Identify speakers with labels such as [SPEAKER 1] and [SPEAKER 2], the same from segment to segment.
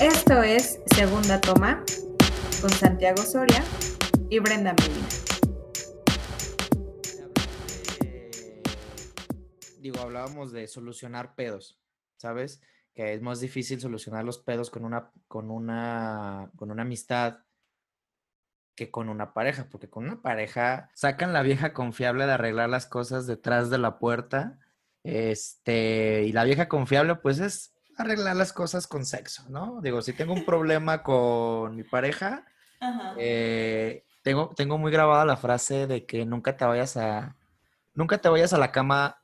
[SPEAKER 1] Esto es Segunda Toma con Santiago Soria y Brenda Medina.
[SPEAKER 2] Digo, hablábamos de solucionar pedos, ¿sabes? Que es más difícil solucionar los pedos con una, con una, con una amistad que con una pareja, porque con una pareja sacan la vieja confiable de arreglar las cosas detrás de la puerta. Este, y la vieja confiable, pues es arreglar las cosas con sexo, ¿no? Digo, si tengo un problema con mi pareja, eh, tengo, tengo muy grabada la frase de que nunca te vayas a, nunca te vayas a la cama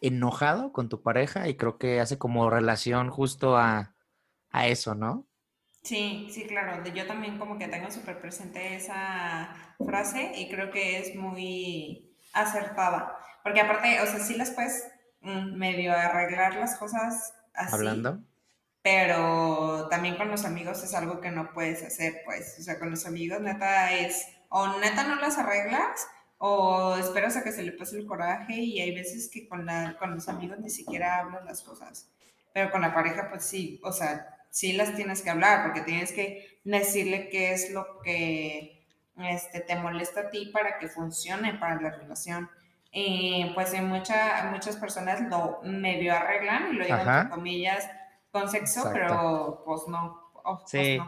[SPEAKER 2] enojado con tu pareja y creo que hace como relación justo a, a eso, ¿no?
[SPEAKER 3] Sí, sí, claro. Yo también como que tengo súper presente esa frase y creo que es muy acertada. Porque aparte, o sea, sí las puedes mm, medio arreglar las cosas así.
[SPEAKER 2] Hablando.
[SPEAKER 3] Pero también con los amigos es algo que no puedes hacer, pues. O sea, con los amigos neta es, o neta no las arreglas, o esperas a que se le pase el coraje y hay veces que con, la, con los amigos ni siquiera hablas las cosas. Pero con la pareja, pues sí, o sea, sí las tienes que hablar porque tienes que decirle qué es lo que este, te molesta a ti para que funcione para la relación. Y pues en mucha, muchas personas lo medio arreglan y lo digo entre comillas con sexo, pero pues no. Oh, pues
[SPEAKER 2] sí,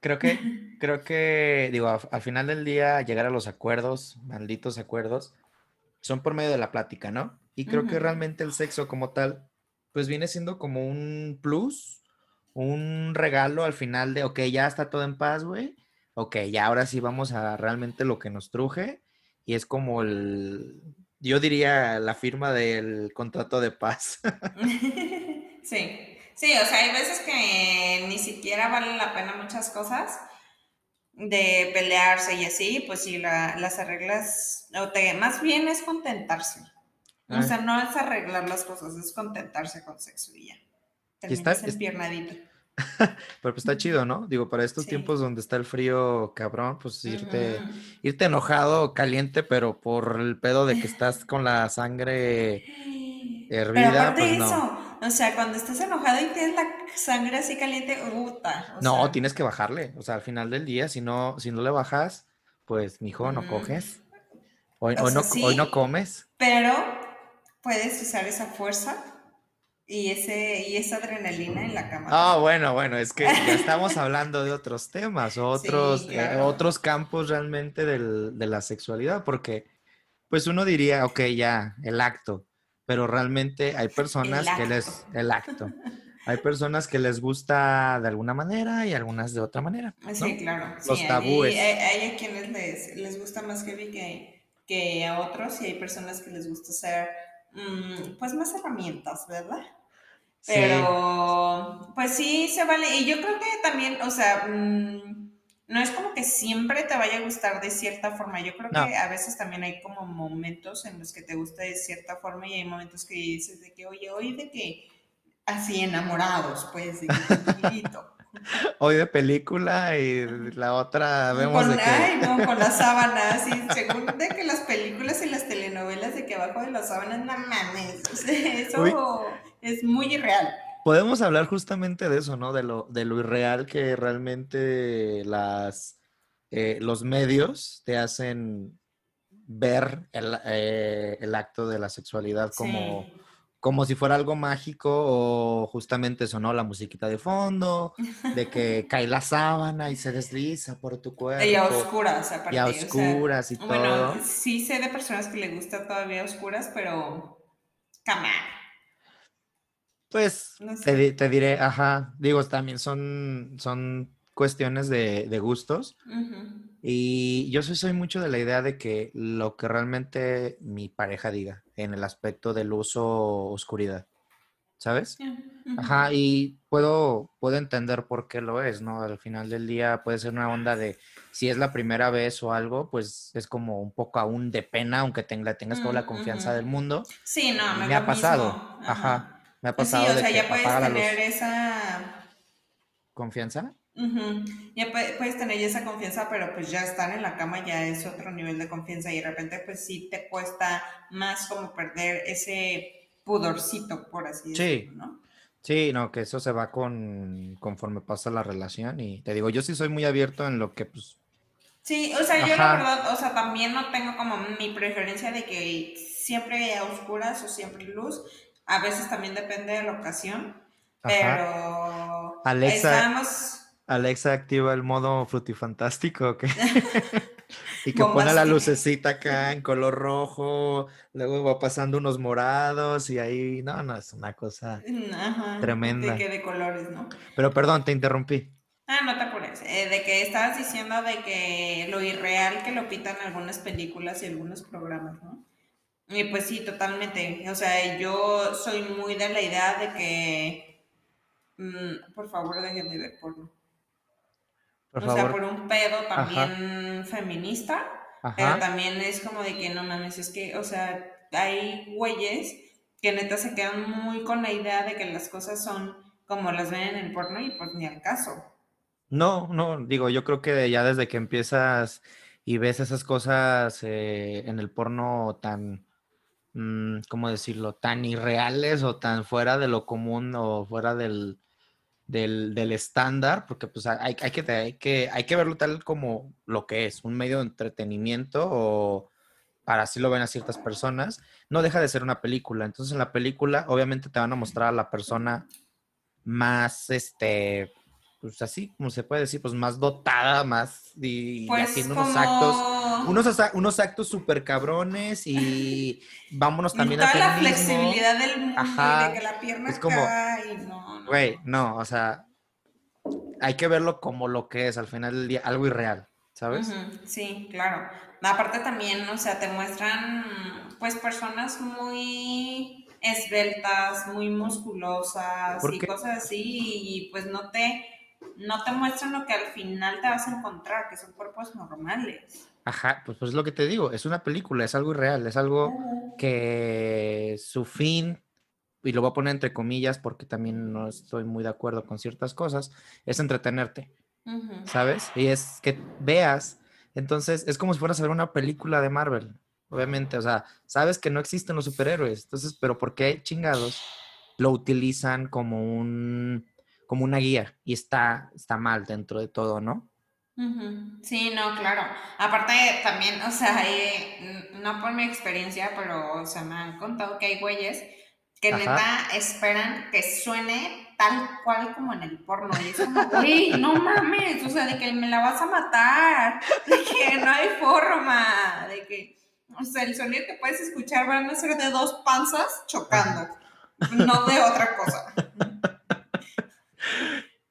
[SPEAKER 2] creo que, creo que, digo, al final del día llegar a los acuerdos, malditos acuerdos, son por medio de la plática, ¿no? Y creo que realmente el sexo como tal, pues viene siendo como un plus un regalo al final de, ok, ya está todo en paz, güey. Ok, ya ahora sí vamos a realmente lo que nos truje. Y es como el, yo diría, la firma del contrato de paz.
[SPEAKER 3] sí, sí, o sea, hay veces que ni siquiera valen la pena muchas cosas de pelearse y así, pues sí, las arreglas, o te, más bien es contentarse. O ah. sea, no es arreglar las cosas, es contentarse con sexo y ya. Terminas está, empiernadito.
[SPEAKER 2] Pero pues está chido, ¿no? Digo, para estos tiempos donde está el frío cabrón, pues irte, irte enojado, caliente, pero por el pedo de que estás con la sangre hervida.
[SPEAKER 3] Pero pues no. eso, o sea, cuando estás enojado y tienes la sangre así caliente, puta.
[SPEAKER 2] no, tienes que bajarle. O sea, al final del día, si no, si no le bajas, pues, mijo, no coges. Hoy, no, hoy no comes.
[SPEAKER 3] Pero puedes usar esa fuerza y, ese, y esa adrenalina en la cama.
[SPEAKER 2] Ah, bueno, bueno, es que ya estamos hablando de otros temas, otros, eh, otros campos realmente del, de la sexualidad, porque pues uno diría, ok, ya, el acto, pero realmente hay personas que les, el acto, hay personas que les gusta de alguna manera y algunas de otra manera.
[SPEAKER 3] Sí, claro.
[SPEAKER 2] Los tabúes.
[SPEAKER 3] Hay, a quienes les, les gusta más heavy que, que a otros y hay personas que les gusta hacer mm, pues más herramientas, ¿verdad? Pero, pues sí, se vale. Y yo creo que también, o sea, mm, no es como que siempre te vaya a gustar de cierta forma. Yo creo que a veces también hay como momentos en los que te gusta de cierta forma y hay momentos que dices de que, oye, hoy de que así enamorados, pues, de
[SPEAKER 2] Hoy de película y la otra vemos
[SPEAKER 3] con,
[SPEAKER 2] de
[SPEAKER 3] Ay, no, con las sábanas, y según de que las películas y las telenovelas de que abajo de las sábanas, no mames, eso es muy irreal.
[SPEAKER 2] Podemos hablar justamente de eso, ¿no? De lo, de lo irreal que realmente las, eh, los medios te hacen ver el, eh, acto de la sexualidad como, como si fuera algo mágico o justamente eso, ¿no? La musiquita de fondo, de que cae la sábana y se desliza por tu cuerpo.
[SPEAKER 3] Y a oscuras, aparte.
[SPEAKER 2] Y a oscuras y todo.
[SPEAKER 3] Bueno, sí sé de personas que le gusta todavía oscuras, pero... Come
[SPEAKER 2] pues te, diré, ajá, digo, también son, son cuestiones de, gustos. Y yo soy, soy mucho de la idea de que lo que realmente mi pareja diga en el aspecto del uso oscuridad, ¿sabes? Ajá, y puedo, puedo entender por qué lo es, ¿no? Al final del día puede ser una onda de, si es la primera vez o algo, pues es como un poco aún de pena, aunque tenga, tengas toda la confianza del mundo.
[SPEAKER 3] Sí, no,
[SPEAKER 2] me, ha pasado. Ajá me ha pues pasado.
[SPEAKER 3] Sí, o sea, ya puedes tener esa.
[SPEAKER 2] ¿Confianza?
[SPEAKER 3] Ya puedes tener esa confianza, pero pues ya estar en la cama ya es otro nivel de confianza y de repente pues sí te cuesta más como perder ese pudorcito, por así decirlo, ¿no?
[SPEAKER 2] Sí, no, que eso se va con conforme pasa la relación y te digo, yo sí soy muy abierto en lo que pues
[SPEAKER 3] Sí, o sea, yo la verdad, o sea, también no tengo como mi preferencia de que siempre a oscuras o siempre luz. A veces también depende de la ocasión,
[SPEAKER 2] Ajá.
[SPEAKER 3] pero
[SPEAKER 2] Alexa.
[SPEAKER 3] estamos...
[SPEAKER 2] Alexa activa el modo frutifantástico, ¿o qué? y que pone la lucecita acá en color rojo, luego va pasando unos morados y ahí, no, no, es una cosa.
[SPEAKER 3] Ajá,
[SPEAKER 2] Tremenda.
[SPEAKER 3] De que de colores, ¿no?
[SPEAKER 2] Pero perdón, te interrumpí.
[SPEAKER 3] Ah, no te apures. Eh, de que estabas diciendo de que lo irreal que lo pitan algunas películas y algunos programas, ¿no? Y pues sí, totalmente. O sea, yo soy muy de la idea de que, mm, por favor, dejen de ver porno.
[SPEAKER 2] Por
[SPEAKER 3] o sea, por un pedo también feminista, pero
[SPEAKER 2] Ajá.
[SPEAKER 3] también es como de que no mames, es que, o sea, hay güeyes que neta se quedan muy con la idea de que las cosas son como las ven en el porno y pues ni al caso.
[SPEAKER 2] No, no, digo, yo creo que ya desde que empiezas y ves esas cosas eh, en el porno tan, ¿cómo decirlo? Tan irreales o tan fuera de lo común o fuera del, del, del estándar, porque pues hay, hay que, hay, que, hay que verlo tal como lo que es, un medio de entretenimiento o para así lo ven a ciertas personas, no deja de ser una película. Entonces en la película obviamente te van a mostrar a la persona más, este, pues así, como se puede decir, pues más dotada, más y, y
[SPEAKER 3] Pues
[SPEAKER 2] haciendo
[SPEAKER 3] como...
[SPEAKER 2] unos actos, unos, unos actos súper cabrones y vámonos también
[SPEAKER 3] toda
[SPEAKER 2] al
[SPEAKER 3] la
[SPEAKER 2] feminismo.
[SPEAKER 3] flexibilidad del mundo
[SPEAKER 2] Ajá,
[SPEAKER 3] y de que la pierna
[SPEAKER 2] es como,
[SPEAKER 3] no, no.
[SPEAKER 2] Güey, no, o sea, hay que verlo como lo que es al final del día, algo irreal, ¿sabes?
[SPEAKER 3] Sí, claro. Aparte también, o sea, te muestran pues personas muy esbeltas, muy musculosas
[SPEAKER 2] ¿Por
[SPEAKER 3] y
[SPEAKER 2] qué?
[SPEAKER 3] cosas así y pues no te no te muestran lo que al final te vas a encontrar, que son cuerpos normales.
[SPEAKER 2] Ajá, pues, pues es lo que te digo, es una película, es algo irreal, es algo que su fin, y lo voy a poner entre comillas porque también no estoy muy de acuerdo con ciertas cosas, es entretenerte. ¿sabes? Y es que veas, entonces es como si fueras a ver una película de Marvel, obviamente, o sea, sabes que no existen los superhéroes, entonces, pero ¿por qué chingados lo utilizan como un, como una guía? Y está, está mal dentro de todo, ¿no?
[SPEAKER 3] Sí, no, claro. Aparte también, o sea, no por mi experiencia, pero o sea, me han contado que hay güeyes que
[SPEAKER 2] Ajá.
[SPEAKER 3] neta esperan que suene tal cual como en el porno. Y es como, güey, no mames, o sea, de que me la vas a matar, de que no hay forma, de que, o sea, el sonido que puedes escuchar van a ser de dos panzas chocando, no de otra cosa.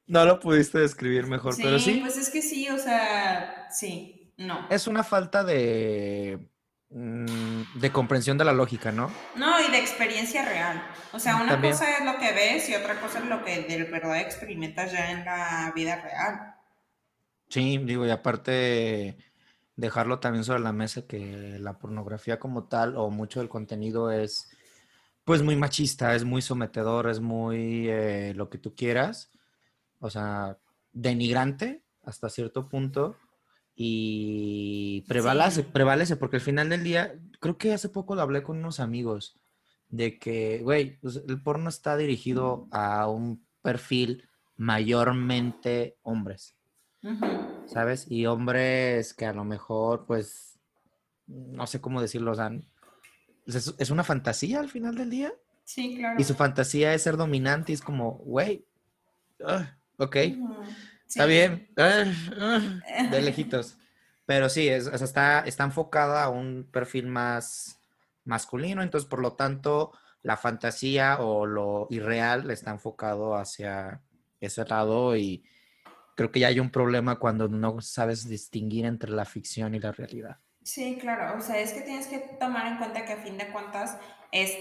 [SPEAKER 2] No lo pudiste describir mejor, pero sí.
[SPEAKER 3] pues es que sí, o sea, sí, no.
[SPEAKER 2] Es una falta de, mm, de comprensión de la lógica, ¿no?
[SPEAKER 3] No, y de experiencia real. O sea, una
[SPEAKER 2] También.
[SPEAKER 3] cosa es lo que ves y otra cosa es lo que de verdad experimentas ya en la vida real.
[SPEAKER 2] Sí, digo, y aparte dejarlo también sobre la mesa que la pornografía como tal o mucho del contenido es pues muy machista, es muy sometedor, es muy eh, lo que tú quieras, o sea, denigrante hasta cierto punto y prevalece,
[SPEAKER 3] Sí.
[SPEAKER 2] prevalece, porque al final del día, creo que hace poco lo hablé con unos amigos de que, güey, pues, el porno está dirigido a un perfil mayormente hombres. ¿sabes? Y hombres que a lo mejor, pues, no sé cómo decirlo, o sea, es, es una fantasía al final del día.
[SPEAKER 3] Sí, claro.
[SPEAKER 2] Y su fantasía es ser dominante y es como, güey, ah, ok, está bien, ah, ah", de lejitos. Pero sí, es, o sea, está, está enfocada a un perfil más masculino, entonces por lo tanto la fantasía o lo irreal está enfocado hacia ese lado y creo que ya hay un problema cuando no sabes distinguir entre la ficción y la realidad.
[SPEAKER 3] Sí, claro. O sea, es que tienes que tomar en cuenta que a fin de cuentas es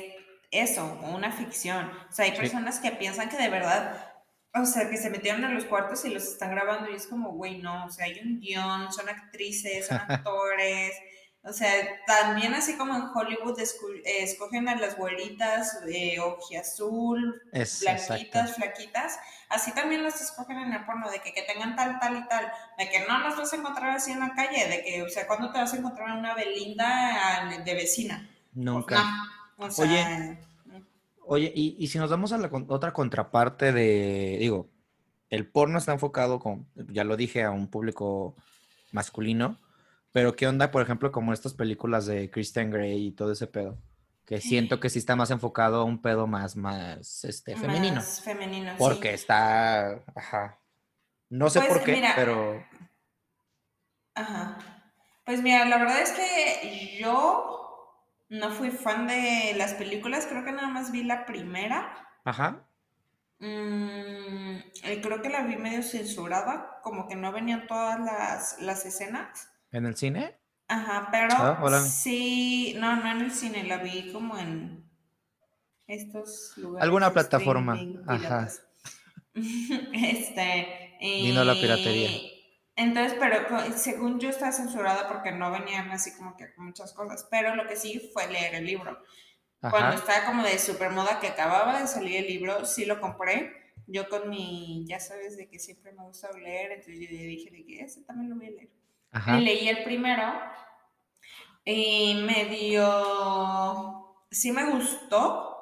[SPEAKER 3] eso, una ficción. O sea, hay
[SPEAKER 2] Sí.
[SPEAKER 3] personas que piensan que de verdad, o sea, que se metieron en los cuartos y los están grabando y es como, güey, no, o sea, hay un guion, son actrices, son actores. O sea, también así como en Hollywood eh, escogen a las güeritas, eh, ojiazul,
[SPEAKER 2] Es
[SPEAKER 3] blanquitas,
[SPEAKER 2] exacto.
[SPEAKER 3] flaquitas, así también las escogen en el porno, de que, que tengan tal, tal y tal, de que no las vas a encontrar así en la calle, de que, o sea, ¿cuándo te vas a encontrar una Belinda ah, de vecina? Pues
[SPEAKER 2] Nunca.
[SPEAKER 3] no, o sea,
[SPEAKER 2] Oye. Oye, y, y si nos damos a la otra contraparte de, digo, el porno está enfocado, con, ya lo dije, a un público masculino, pero ¿qué onda, por ejemplo, como estas películas de Christian Grey y todo ese pedo? Que siento que sí está más enfocado a un pedo más, más, este, femenino.
[SPEAKER 3] Más femenino.
[SPEAKER 2] Porque está, ajá. No sé
[SPEAKER 3] Pues,
[SPEAKER 2] por qué,
[SPEAKER 3] mira,
[SPEAKER 2] pero,
[SPEAKER 3] Ajá. Pues mira, la verdad es que yo no fui fan de las películas, creo que nada más vi la primera.
[SPEAKER 2] ajá.
[SPEAKER 3] Mm, y creo que la vi medio censurada, como que no venían todas las, las escenas.
[SPEAKER 2] ¿En el cine?
[SPEAKER 3] Ajá, pero
[SPEAKER 2] Ah,
[SPEAKER 3] sí, no, no en el cine, la vi como en estos lugares.
[SPEAKER 2] Alguna plataforma, ajá.
[SPEAKER 3] Este.
[SPEAKER 2] Vino la piratería.
[SPEAKER 3] Entonces, pero según yo estaba censurada porque no venían así como que muchas cosas. Pero lo que sí fue leer el libro. Cuando estaba como de super moda que acababa de salir el libro, sí lo compré. Yo con mi, ya sabes, de que siempre me gusta leer, entonces yo dije de que ese también lo voy a leer.
[SPEAKER 2] Ajá.
[SPEAKER 3] Y leí el primero y me dio, sí me gustó.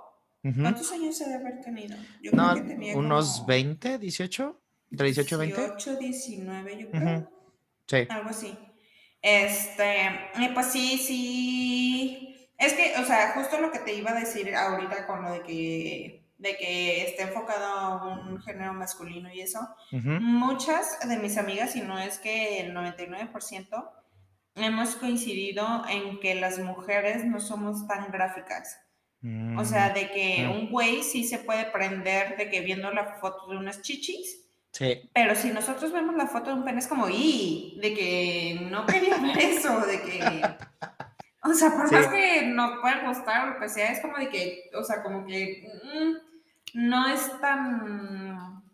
[SPEAKER 3] ¿Cuántos años se debe haber tenido? Yo
[SPEAKER 2] No,
[SPEAKER 3] creo que tenía
[SPEAKER 2] unos
[SPEAKER 3] como
[SPEAKER 2] 20, 18, entre 18 y 20.
[SPEAKER 3] 18, 19, yo creo.
[SPEAKER 2] Sí.
[SPEAKER 3] Algo así. Este, pues sí, sí. Es que, o sea, justo lo que te iba a decir ahorita con lo de que, de que esté enfocado a un género masculino y eso. Muchas de mis amigas, y no es que el 99%, hemos coincidido en que las mujeres no somos tan gráficas. O sea, de que
[SPEAKER 2] Mm.
[SPEAKER 3] un güey sí se puede prender de que viendo la foto de unas chichis,
[SPEAKER 2] Sí.
[SPEAKER 3] pero si nosotros vemos la foto de un pene es como, ¡y! De que no quería ver eso, de que... O sea, por
[SPEAKER 2] Sí.
[SPEAKER 3] más que nos pueda gustar o lo que sea, es como de que, o sea, como que mm, no es tan...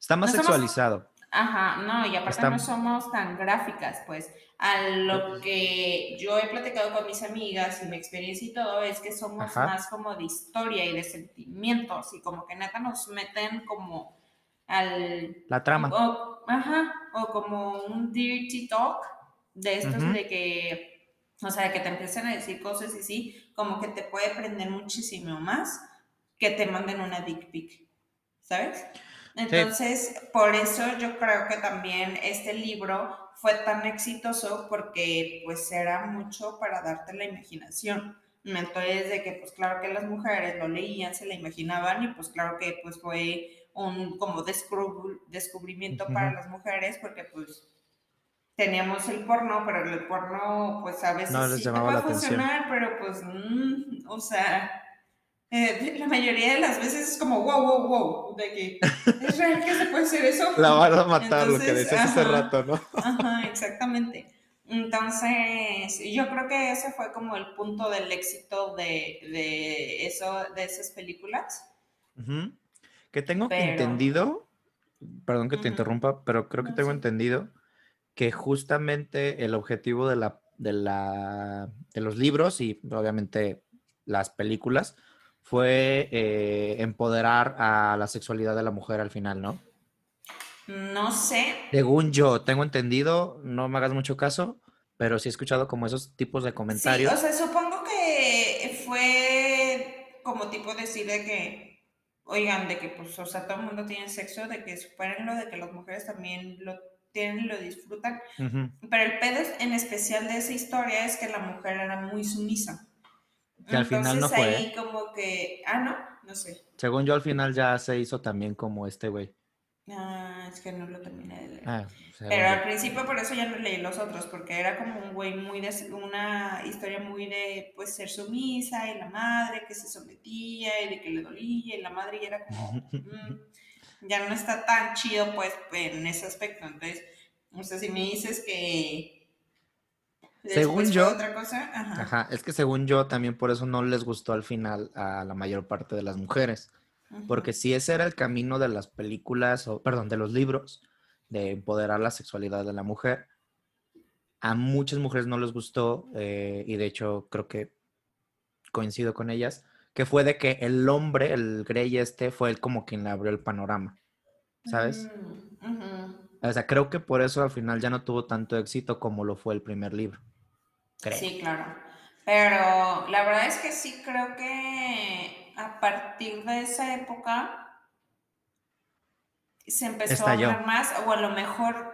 [SPEAKER 2] Está más
[SPEAKER 3] No somos-
[SPEAKER 2] sexualizado.
[SPEAKER 3] Ajá, no, y aparte
[SPEAKER 2] Está-
[SPEAKER 3] no somos tan gráficas, pues. A lo que yo he platicado con mis amigas y mi experiencia y todo es que somos
[SPEAKER 2] Ajá.
[SPEAKER 3] más como de historia y de sentimientos y como que neta nos meten como al
[SPEAKER 2] La trama.
[SPEAKER 3] o, ajá, o como un dirty talk de estos de que, o sea, que te empiecen a decir cosas y sí, como que te puede prender muchísimo más que te manden una dick pic, ¿sabes? Entonces, por eso yo creo que también este libro fue tan exitoso porque pues era mucho para darte la imaginación. Entonces, de que pues claro que las mujeres lo leían, se la imaginaban y pues claro que pues fue un como descubr- descubrimiento para
[SPEAKER 2] Ujú.
[SPEAKER 3] las mujeres porque pues teníamos el porno, pero el porno pues a veces
[SPEAKER 2] No les
[SPEAKER 3] sí te
[SPEAKER 2] la atención.
[SPEAKER 3] funcionar, pero pues mm, o sea, eh, la mayoría de las veces es como wow, wow, wow, de que es real que se puede hacer eso.
[SPEAKER 2] La van a matar, lo que
[SPEAKER 3] Entonces,
[SPEAKER 2] decías hace rato, ¿no?
[SPEAKER 3] Ajá, exactamente. Entonces, yo creo que ese fue como el punto del éxito de, de eso, de esas películas.
[SPEAKER 2] Ujú. Que tengo
[SPEAKER 3] Pero-
[SPEAKER 2] entendido, perdón que te interrumpa, pero creo que
[SPEAKER 3] No,
[SPEAKER 2] tengo
[SPEAKER 3] sí.
[SPEAKER 2] entendido que justamente el objetivo de la, de la, de los libros y obviamente las películas fue eh, empoderar a la sexualidad de la mujer al final, ¿no?
[SPEAKER 3] No sé,
[SPEAKER 2] Según yo tengo entendido, no me hagas mucho caso, pero sí he escuchado como esos tipos de comentarios.
[SPEAKER 3] Sí, o sea, supongo que fue como tipo decir de que, oigan, de que pues, o sea, todo el mundo tiene sexo, de que supérenlo, de que las mujeres también lo tienen y lo disfrutan. Pero el pedo en especial de esa historia es que la mujer era muy sumisa.
[SPEAKER 2] Que al final no
[SPEAKER 3] Entonces,
[SPEAKER 2] fue,
[SPEAKER 3] ahí como que, ah, no, no sé.
[SPEAKER 2] Según yo al final ya se hizo también como este güey.
[SPEAKER 3] Ah, es que no lo terminé de leer.
[SPEAKER 2] Ah,
[SPEAKER 3] Pero al principio por eso ya no leí los otros, porque era como un güey muy de, una historia muy de pues ser sumisa y la madre que se sometía y de que le dolía y la madre ya era como, mm, ya no está tan chido pues en ese aspecto. Entonces, o sea, si me dices que...
[SPEAKER 2] Según yo-
[SPEAKER 3] Otra cosa, ajá.
[SPEAKER 2] Ajá, es que según yo también por eso no les gustó al final a la mayor parte de las mujeres, porque si ese era el camino de las películas, o perdón, de los libros, de empoderar la sexualidad de la mujer, a muchas mujeres no les gustó y de hecho creo que coincido con ellas, que fue de que el hombre, el Grey este, fue el como quien le abrió el panorama, ¿sabes?
[SPEAKER 3] Mm.
[SPEAKER 2] O sea, creo que por eso al final ya no tuvo tanto éxito como lo fue el primer libro. Creo.
[SPEAKER 3] Sí, claro. Pero la verdad es que sí creo que a partir de esa época se empezó
[SPEAKER 2] Estalló.
[SPEAKER 3] a hablar más, o a lo mejor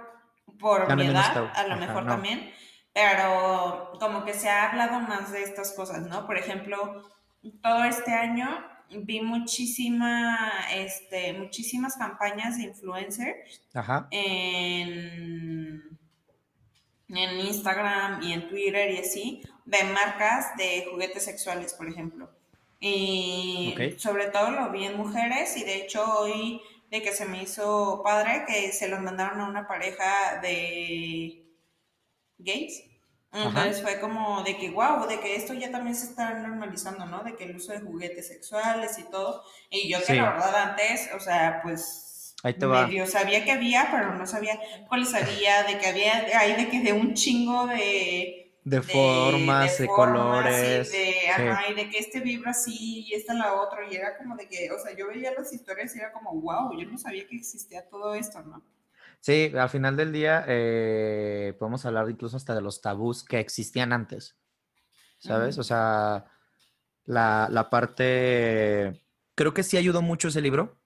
[SPEAKER 3] por
[SPEAKER 2] Ya
[SPEAKER 3] mi edad, a lo
[SPEAKER 2] Ajá,
[SPEAKER 3] mejor
[SPEAKER 2] no.
[SPEAKER 3] también, pero como que se ha hablado más de estas cosas, ¿no? Por ejemplo, todo este año vi muchísima, este, muchísimas campañas de influencers
[SPEAKER 2] Ajá.
[SPEAKER 3] en, en Instagram y en Twitter y así, de marcas de juguetes sexuales, por ejemplo. Y
[SPEAKER 2] Ok.
[SPEAKER 3] sobre todo lo vi en mujeres y de hecho hoy de que se me hizo padre que se los mandaron a una pareja de gays. Entonces fue como de que, wow, de que esto ya también se está normalizando, ¿no? De que el uso de juguetes sexuales y todo. Y yo que
[SPEAKER 2] Sí.
[SPEAKER 3] la verdad antes, o sea, pues
[SPEAKER 2] Ahí te va.
[SPEAKER 3] medio sabía que había, pero no sabía cuáles había, de que había, hay de que de un chingo de...
[SPEAKER 2] De formas, de,
[SPEAKER 3] formas
[SPEAKER 2] colores.
[SPEAKER 3] Y de,
[SPEAKER 2] sí.
[SPEAKER 3] ajá, y de que este vibra así y esta la otra. Y era como de que, o sea, yo veía las historias y era como, wow, yo no sabía que existía todo esto, ¿no?
[SPEAKER 2] Sí, al final del día eh, podemos hablar incluso hasta de los tabús que existían antes, ¿sabes? O sea, la, la parte, creo que sí ayudó mucho ese libro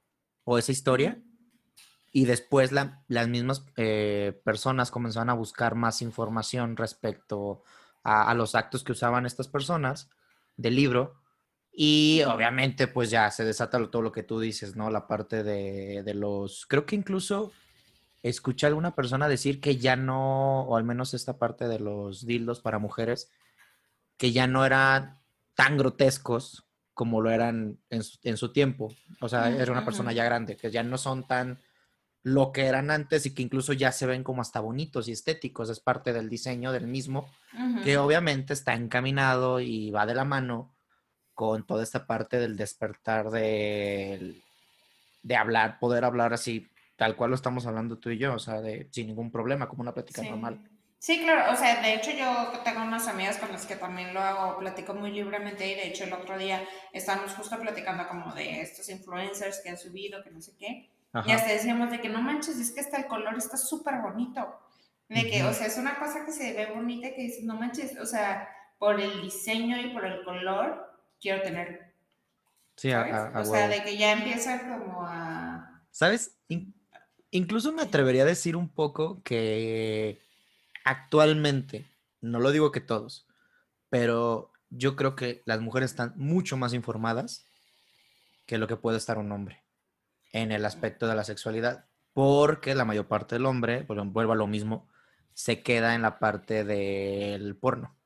[SPEAKER 2] o esa historia y después la- las mismas eh, personas comenzaron a buscar más información respecto a, a los actos que usaban estas personas del libro y obviamente pues ya se desata todo lo que tú dices, ¿no? La parte de, de los, creo que incluso escuché a alguna persona decir que ya no, o al menos esta parte de los dildos para mujeres, que ya no eran tan grotescos como lo eran en su, en su tiempo. O sea, era una persona ya grande, que ya no son tan lo que eran antes y que incluso ya se ven como hasta bonitos y estéticos. Es parte del diseño del mismo, que obviamente está encaminado y va de la mano con toda esta parte del despertar de, de hablar, poder hablar así, tal cual lo estamos hablando tú y yo, o sea, de, sin ningún problema, como una plática
[SPEAKER 3] Sí.
[SPEAKER 2] normal.
[SPEAKER 3] Sí, claro, o sea, de hecho yo tengo unas amigas con las que también lo hago, platico muy libremente y de hecho el otro día estábamos justo platicando como de estos influencers que han subido, que no sé qué, y
[SPEAKER 2] Ajá.
[SPEAKER 3] hasta decíamos de que no manches, es que hasta el color está súper bonito, de que, o sea, es una cosa que se ve bonita y que dices, no manches, o sea, por el diseño y por el color, quiero tenerlo,
[SPEAKER 2] Sí, a,
[SPEAKER 3] ¿sabes?
[SPEAKER 2] a- a
[SPEAKER 3] o sea, de que ya empieza como a...
[SPEAKER 2] ¿Sabes? In- incluso me atrevería a decir un poco que actualmente, no lo digo que todos, pero yo creo que las mujeres están mucho más informadas que lo que puede estar un hombre en el aspecto de la sexualidad, porque la mayor parte del hombre, pues, vuelvo a lo mismo, se queda en la parte del porno.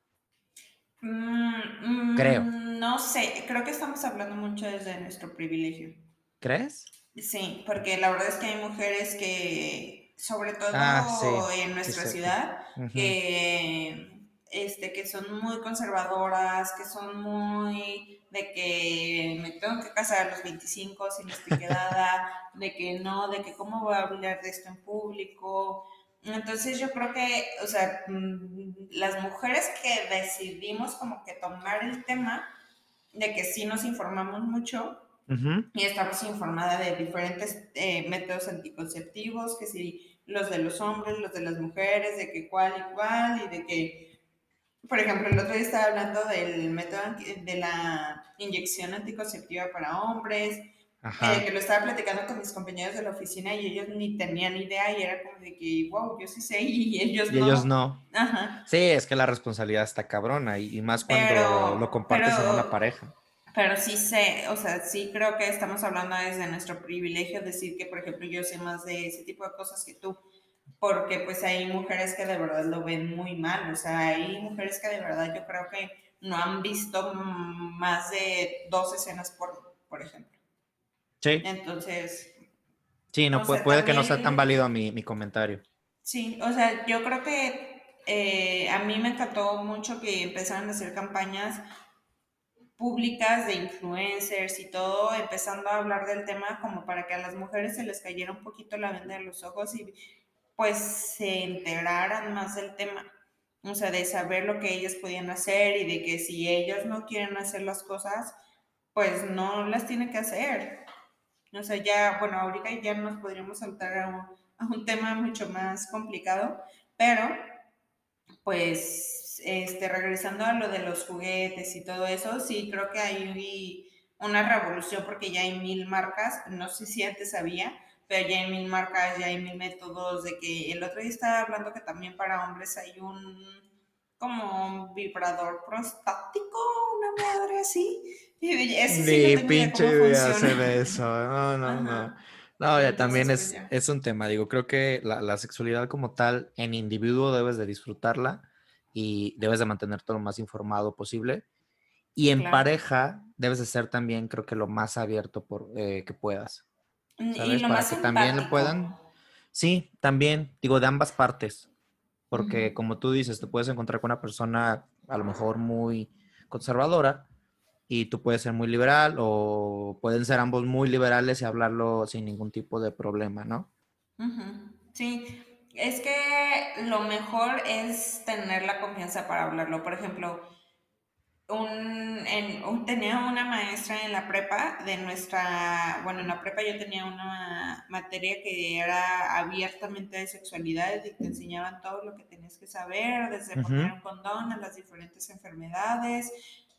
[SPEAKER 3] Mm,
[SPEAKER 2] Creo.
[SPEAKER 3] mm, No sé, creo que estamos hablando mucho desde nuestro privilegio.
[SPEAKER 2] ¿Crees?
[SPEAKER 3] Sí, porque la verdad es que hay mujeres que, sobre todo
[SPEAKER 2] Ah, sí,
[SPEAKER 3] en nuestra
[SPEAKER 2] sí.
[SPEAKER 3] ciudad, que, este, que son muy conservadoras, que son muy de que me tengo que casar a los 25 si no estoy quedada, de que no, de que cómo voy a hablar de esto en público. Entonces yo creo que, o sea, mm, las mujeres que decidimos como que tomar el tema, de que sí nos informamos mucho, y estamos informada de diferentes eh, métodos anticonceptivos, que si los de los hombres, los de las mujeres, de que cuál y cuál, y de que, por ejemplo, el otro día estaba hablando del método de la inyección anticonceptiva para hombres,
[SPEAKER 2] Ajá.
[SPEAKER 3] eh, que lo estaba platicando con mis compañeros de la oficina y ellos ni tenían idea y era como de que, wow, yo sí sé y ellos
[SPEAKER 2] Y
[SPEAKER 3] no.
[SPEAKER 2] ellos no.
[SPEAKER 3] Ajá.
[SPEAKER 2] Sí, es que la responsabilidad está cabrona y, y más cuando
[SPEAKER 3] Pero-
[SPEAKER 2] lo compartes en
[SPEAKER 3] pero-
[SPEAKER 2] una pareja.
[SPEAKER 3] Pero sí sé, o sea, sí creo que estamos hablando desde nuestro privilegio, decir que, por ejemplo, yo sé más de ese tipo de cosas que tú, porque pues hay mujeres que de verdad lo ven muy mal, o sea, hay mujeres que de verdad yo creo que no han visto más de dos escenas por, por ejemplo.
[SPEAKER 2] Sí,
[SPEAKER 3] Entonces,
[SPEAKER 2] sí, no puede,
[SPEAKER 3] sea,
[SPEAKER 2] puede que no sea
[SPEAKER 3] también-
[SPEAKER 2] tan válido mi, mi comentario.
[SPEAKER 3] sí, o sea, yo creo que eh, a mí me encantó mucho que empezaran a hacer campañas públicas de influencers y todo, empezando a hablar del tema como para que a las mujeres se les cayera un poquito la venda de los ojos y pues se enteraran más del tema. O sea, de saber lo que ellas podían hacer y de que si ellas no quieren hacer las cosas, pues no las tienen que hacer. O sea, ya, bueno, ahorita ya nos podríamos saltar a un, a un tema mucho más complicado, pero pues este, regresando a lo de los juguetes y todo eso, sí creo que hay una revolución porque ya hay mil marcas, no sé si antes había, pero ya hay mil marcas, ya hay mil métodos, de que el otro día estaba hablando que también para hombres hay un como un vibrador prostático, una madre así. Y ese sí no
[SPEAKER 2] pinche idea de eso. No, no, no.
[SPEAKER 3] Ajá.
[SPEAKER 2] No, ya también
[SPEAKER 3] pues,
[SPEAKER 2] es, es un tema. Digo, creo que la, la sexualidad como tal, en individuo debes de disfrutarla y debes de mantenerte lo más informado posible. Y en
[SPEAKER 3] Claro.
[SPEAKER 2] pareja debes de ser también, creo que lo más abierto por, eh, que puedas.
[SPEAKER 3] Y
[SPEAKER 2] ¿Sabes?
[SPEAKER 3] lo
[SPEAKER 2] Para
[SPEAKER 3] más
[SPEAKER 2] que también
[SPEAKER 3] empático.
[SPEAKER 2] puedan- Sí, también, digo, de ambas partes. Porque como tú dices, te puedes encontrar con una persona a lo mejor muy conservadora y tú puedes ser muy liberal o pueden ser ambos muy liberales y hablarlo sin ningún tipo de problema, ¿no?
[SPEAKER 3] Sí, es que lo mejor es tener la confianza para hablarlo. Por ejemplo, un, en, un- tenía una maestra en la prepa de nuestra, bueno, en la prepa yo tenía una materia que era abiertamente de sexualidad y te enseñaban todo lo que tenías que saber, desde
[SPEAKER 2] Ujú.
[SPEAKER 3] poner un condón a las diferentes enfermedades,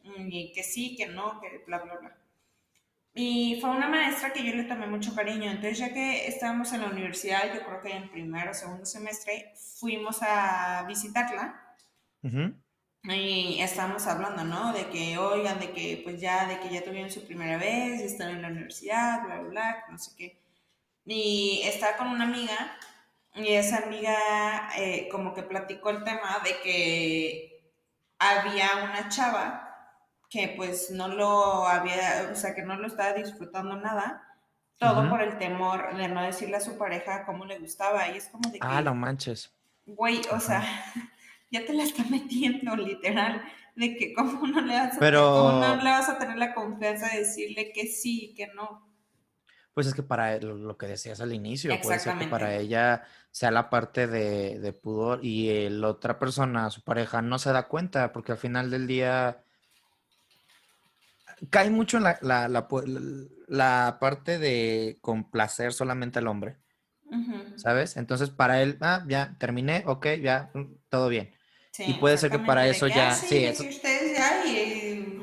[SPEAKER 3] mm, y que sí, que no, que bla, bla, bla. Y fue una maestra que yo le tomé mucho cariño. Entonces, ya que estábamos en la universidad, yo creo que en primero o segundo semestre, fuimos a visitarla
[SPEAKER 2] Ujú.
[SPEAKER 3] Y estábamos hablando, ¿no? De que, oigan, de que pues ya, de que ya tuvieron su primera vez, están en la universidad, bla, bla, bla, no sé qué. Y estaba con una amiga y esa amiga eh, como que platicó el tema de que había una chava que pues no lo había, o sea, que no lo estaba disfrutando nada, todo por el temor de no decirle a su pareja cómo le gustaba. Y es como de que,
[SPEAKER 2] Ah, no manches.
[SPEAKER 3] güey, o sea, ya te la está metiendo, literal, de que cómo no le vas a,
[SPEAKER 2] Pero-
[SPEAKER 3] cómo no le vas a tener la confianza de decirle que sí y que no.
[SPEAKER 2] Pues es que para él- lo, que decías al inicio, puede ser que para ella sea la parte de, de pudor y la otra persona, su pareja, no se da cuenta porque al final del día cae mucho en la, la, la parte de complacer solamente al hombre. ¿sabes? Entonces para él, ah, ya terminé, ok, ya, mm, todo bien.
[SPEAKER 3] Sí,
[SPEAKER 2] Y puede ser que para eso
[SPEAKER 3] que,
[SPEAKER 2] ya-
[SPEAKER 3] "Ah,
[SPEAKER 2] sí,
[SPEAKER 3] de
[SPEAKER 2] eso-
[SPEAKER 3] ustedes ya y,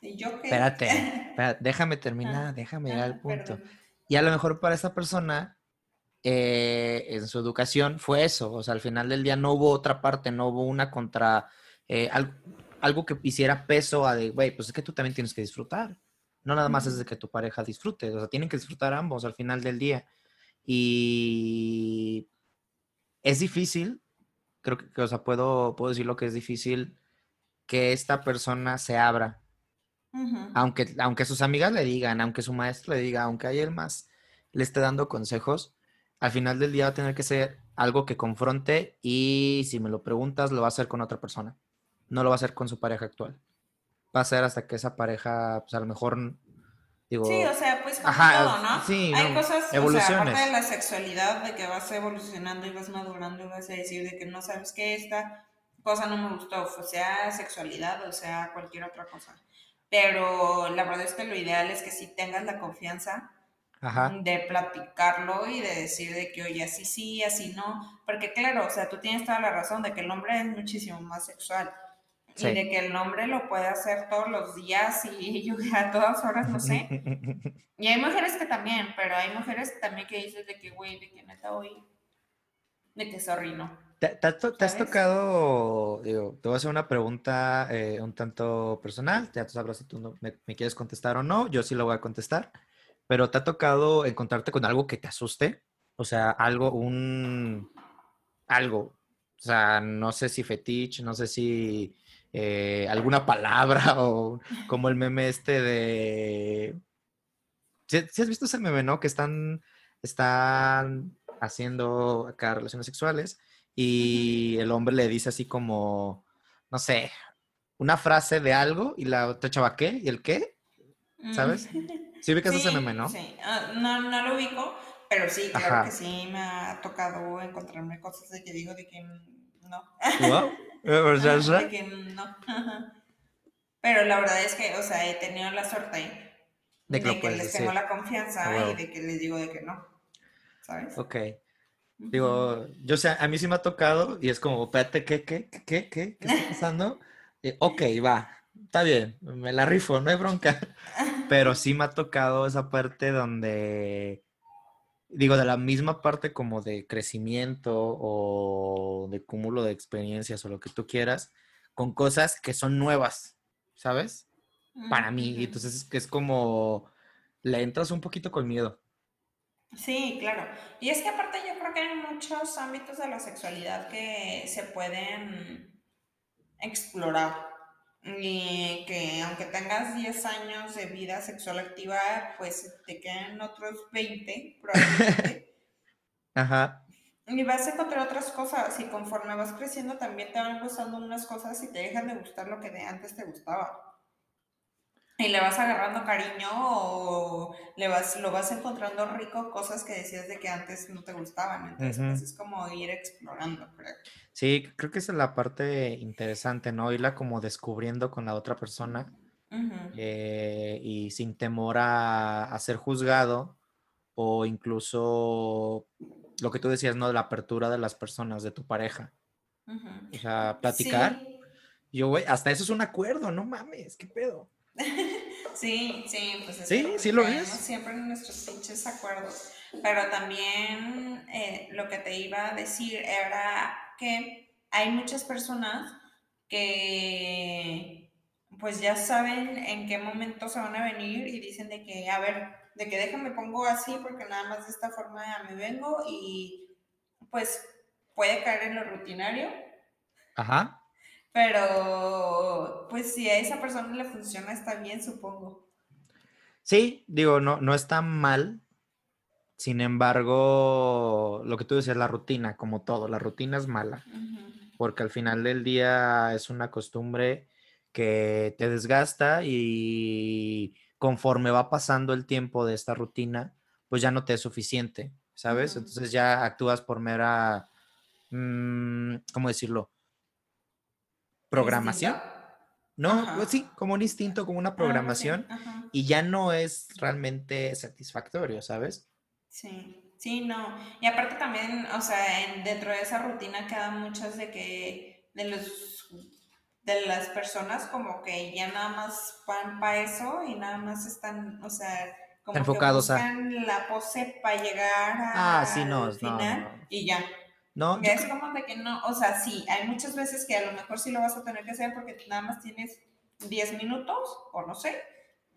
[SPEAKER 3] y yo qué.
[SPEAKER 2] Espérate, espérate, déjame terminar, déjame llegar
[SPEAKER 3] Ah,
[SPEAKER 2] al punto.
[SPEAKER 3] perdón.
[SPEAKER 2] Y a lo mejor para esa persona, eh, en su educación, fue eso. O sea, al final del día no hubo otra parte, no hubo una contra, eh, al- algo que hiciera peso a de, güey, pues es que tú también tienes que disfrutar. No nada más es de que tu pareja disfrute, o sea, tienen que disfrutar ambos al final del día. Y es difícil, creo que, que, o sea, puedo, puedo decir lo que es difícil, que esta persona se abra aunque, aunque sus amigas le digan, aunque su maestro le diga, aunque alguien más le esté dando consejos, al final del día va a tener que ser algo que confronte y si me lo preguntas, lo va a hacer con otra persona. No lo va a hacer con su pareja actual. Va a ser hasta que esa pareja, pues a lo mejor, digo,
[SPEAKER 3] Sí, o sea, pues como
[SPEAKER 2] Ajá,
[SPEAKER 3] todo, ¿no?
[SPEAKER 2] sí,
[SPEAKER 3] Hay
[SPEAKER 2] no,
[SPEAKER 3] cosas, o sea,
[SPEAKER 2] evoluciones.
[SPEAKER 3] aparte de la sexualidad, de que vas evolucionando y vas madurando y vas a decir de que no sabes que esta cosa no me gustó, o sea, sexualidad, o sea, cualquier otra cosa. Pero la verdad es que lo ideal es que si tengas la confianza
[SPEAKER 2] ajá,
[SPEAKER 3] de platicarlo y de decir de que, oye, así sí, así no. Porque claro, o sea, tú tienes toda la razón de que el hombre es muchísimo más sexual.
[SPEAKER 2] Sí.
[SPEAKER 3] Y de que el hombre lo puede hacer todos los días y yo a todas horas, no sé. Y hay mujeres que también, pero hay mujeres también que dices de que, güey, de que neta hoy, de que sorry, no.
[SPEAKER 2] ¿Te, te has tocado, digo, te voy a hacer una pregunta eh, un tanto personal, ya tú sabrás si tú no- me, me quieres contestar o no, yo sí lo voy a contestar, pero ¿te ha tocado encontrarte con algo que te asuste? O sea, algo, un, algo, o sea, no sé si fetiche, no sé si eh, alguna palabra o como el meme este de... ¿Sí, sí has visto ese meme, no? Que están, están haciendo acá relaciones sexuales y el hombre le dice así como, no sé, una frase de algo y la otra chava, ¿qué? ¿Y el qué? ¿Sabes? Sí ubicas ese meme, ¿no?
[SPEAKER 3] Mm. Sí, Ah, no, no lo ubico, pero sí, claro
[SPEAKER 2] Ajá.
[SPEAKER 3] que sí me ha tocado encontrarme cosas de que digo de que mm, no.
[SPEAKER 2] Wow.
[SPEAKER 3] De que no. Ajá. Pero la verdad es que, o sea, he tenido la suerte
[SPEAKER 2] De
[SPEAKER 3] de
[SPEAKER 2] que lo
[SPEAKER 3] que, les
[SPEAKER 2] decir.
[SPEAKER 3] tengo la confianza
[SPEAKER 2] huevo.
[SPEAKER 3] y de que les digo de que no. ¿Sabes?
[SPEAKER 2] Ok. Digo, yo sé, a mí sí me ha tocado y es como, espérate, ¿qué, qué, qué, qué, qué, qué está pasando? Eh, ok, va, está bien, me la rifo, no hay bronca. pero sí me ha tocado esa parte donde, digo, de la misma parte como de crecimiento o de cúmulo de experiencias o lo que tú quieras, con cosas que son nuevas, ¿sabes? Para mí.
[SPEAKER 3] Ujú.
[SPEAKER 2] Entonces es que es como, le entras un poquito con miedo.
[SPEAKER 3] Sí, claro. Y es que aparte yo creo que hay muchos ámbitos de la sexualidad que se pueden explorar. Y que aunque tengas 10 años de vida sexual activa, pues te quedan otros 20 probablemente.
[SPEAKER 2] Ajá.
[SPEAKER 3] Y vas a encontrar otras cosas y conforme vas creciendo también te van gustando unas cosas y te dejan de gustar lo que antes te gustaba. Y le vas agarrando cariño o le vas, lo vas encontrando rico, cosas que decías de que antes no te gustaban. Entonces, pues es como ir explorando, creo.
[SPEAKER 2] Sí, creo que esa es la parte interesante, ¿no? Irla como descubriendo con la otra persona eh, y sin temor a, a ser juzgado o incluso lo que tú decías, ¿no? De la apertura de las personas, de tu pareja. O sea, platicar.
[SPEAKER 3] Sí,
[SPEAKER 2] Yo, güey, hasta eso es un acuerdo, no mames, qué pedo.
[SPEAKER 3] sí, sí, pues es
[SPEAKER 2] Sí, lo es.
[SPEAKER 3] siempre en nuestros pinches acuerdos. Pero también eh, lo que te iba a decir era que hay muchas personas que pues ya saben en qué momento se van a venir y dicen de que, a ver, de que déjame pongo así porque nada más de esta forma me vengo y pues puede caer en lo rutinario,
[SPEAKER 2] Ajá.
[SPEAKER 3] Pero pues si a esa persona le funciona está bien, supongo.
[SPEAKER 2] Sí, digo, no, no está mal. Sin embargo, lo que tú decías, la rutina, como todo, la rutina es mala. Porque al final del día es una costumbre que te desgasta y conforme va pasando el tiempo de esta rutina, pues ya no te es suficiente, ¿sabes? Entonces ya actúas por mera, mm, ¿cómo decirlo? Programación. No,
[SPEAKER 3] Ajá.
[SPEAKER 2] pues sí, como un instinto, como una
[SPEAKER 3] así,
[SPEAKER 2] programación y ya no es realmente satisfactorio, ¿sabes?
[SPEAKER 3] Sí, sí, no. Y aparte también, o sea, en- dentro de esa rutina quedan muchas de que, de los, de las personas como que ya nada más van para eso y nnada más están, o sea, como que
[SPEAKER 2] Enfocados a-
[SPEAKER 3] buscan la pose para llegar
[SPEAKER 2] Ah, sí, no,
[SPEAKER 3] al
[SPEAKER 2] no,
[SPEAKER 3] final
[SPEAKER 2] no.
[SPEAKER 3] y ya.
[SPEAKER 2] No,
[SPEAKER 3] es como de que no, o sea, sí, hay muchas veces que a lo mejor sí lo vas a tener que hacer porque nada más tienes 10 minutos o no sé,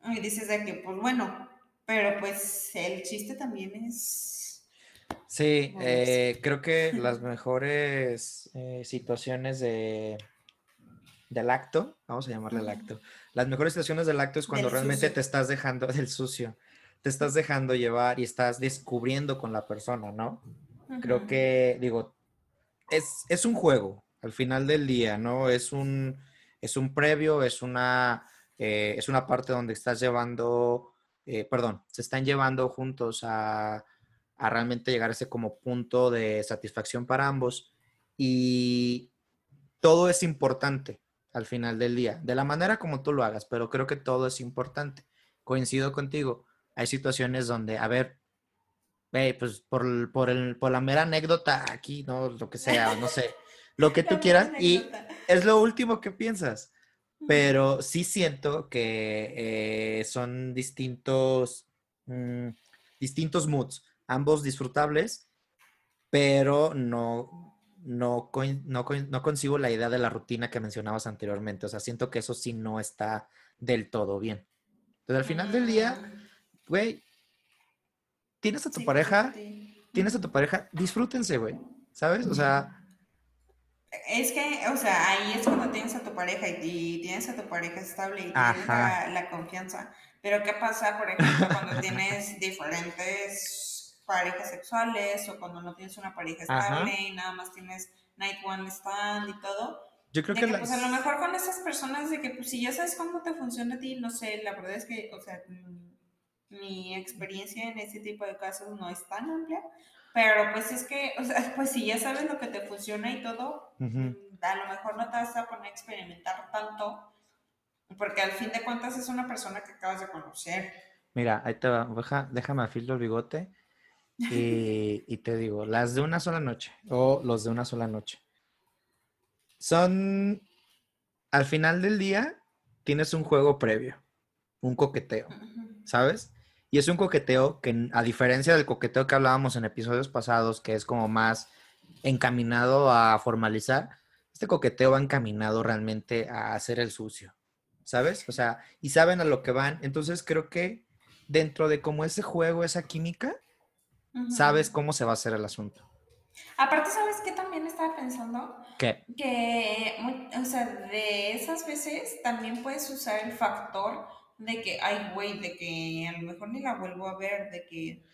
[SPEAKER 3] y dices de que, pues bueno, pero pues el chiste también es...
[SPEAKER 2] Sí,
[SPEAKER 3] Moverse.
[SPEAKER 2] eh, creo que las mejores eh, situaciones de, del acto, vamos a llamarle el acto, las mejores situaciones del acto es cuando
[SPEAKER 3] Del
[SPEAKER 2] realmente
[SPEAKER 3] sucio.
[SPEAKER 2] te estás dejando del sucio, te estás dejando llevar y estás descubriendo con la persona, ¿no? Creo que, digo, es, es un juego al final del día, ¿no? Es un, es un previo, es una, eh, es una parte donde estás llevando, eh, perdón, se están llevando juntos a, a realmente llegar a ese como punto de satisfacción para ambos y todo es importante al final del día, de la manera como tú lo hagas, pero creo que todo es importante. Coincido contigo, hay situaciones donde, a ver, Ve, pues por, por, el, por la mera anécdota aquí, ¿no? Lo que sea, no sé, lo que tú quieras y es lo último que piensas, pero sí siento que eh, son distintos, mm, distintos moods, ambos disfrutables, pero no, no, no, no concibo la idea de la rutina que mencionabas anteriormente, o sea, siento que eso sí no está del todo bien. Entonces, al final del día,
[SPEAKER 3] Mm,
[SPEAKER 2] güey, tienes a tu
[SPEAKER 3] sí,
[SPEAKER 2] pareja tienes a tu pareja, disfrútense, güey. ¿Sabes? O sea,
[SPEAKER 3] Es que, o sea, ahí es cuando tienes a tu pareja y, y tienes a tu pareja estable y tienes la, la confianza. Pero ¿qué pasa, por ejemplo, cuando tienes diferentes parejas sexuales o cuando no tienes una pareja
[SPEAKER 2] Ajá.
[SPEAKER 3] estable y nada más tienes night one stand y todo?
[SPEAKER 2] yo creo
[SPEAKER 3] De
[SPEAKER 2] que
[SPEAKER 3] que, pues a lo
[SPEAKER 2] las...
[SPEAKER 3] mejor con esas personas de que, pues si ya sabes cómo te funciona a ti, no sé, la verdad es que, o sea, mi experiencia en ese tipo de casos no es tan amplia, pero pues es que, o sea, pues si ya sabes lo que te funciona y todo, a lo mejor no te vas a poner a experimentar tanto, porque al fin de cuentas es una persona que acabas de conocer.
[SPEAKER 2] Mira, ahí te va. Deja- déjame afilo el bigote y, y te digo, las de una sola noche o los de una sola noche. Son, al final del día, tienes un juego previo. un coqueteo. ¿sabes? Y es un coqueteo que, a diferencia del coqueteo que hablábamos en episodios pasados, que es como más encaminado a formalizar, este coqueteo va encaminado realmente a hacer el sucio, ¿sabes? O sea, y saben a lo que van. Entonces creo que dentro de como ese juego, esa química, sabes cómo se va a hacer el asunto.
[SPEAKER 3] Aparte, ¿sabes qué también estaba pensando?
[SPEAKER 2] ¿Qué?
[SPEAKER 3] Que, o sea, de esas veces también puedes usar el factor de que, ay, güey, de que a lo mejor ni la vuelvo a ver, de que,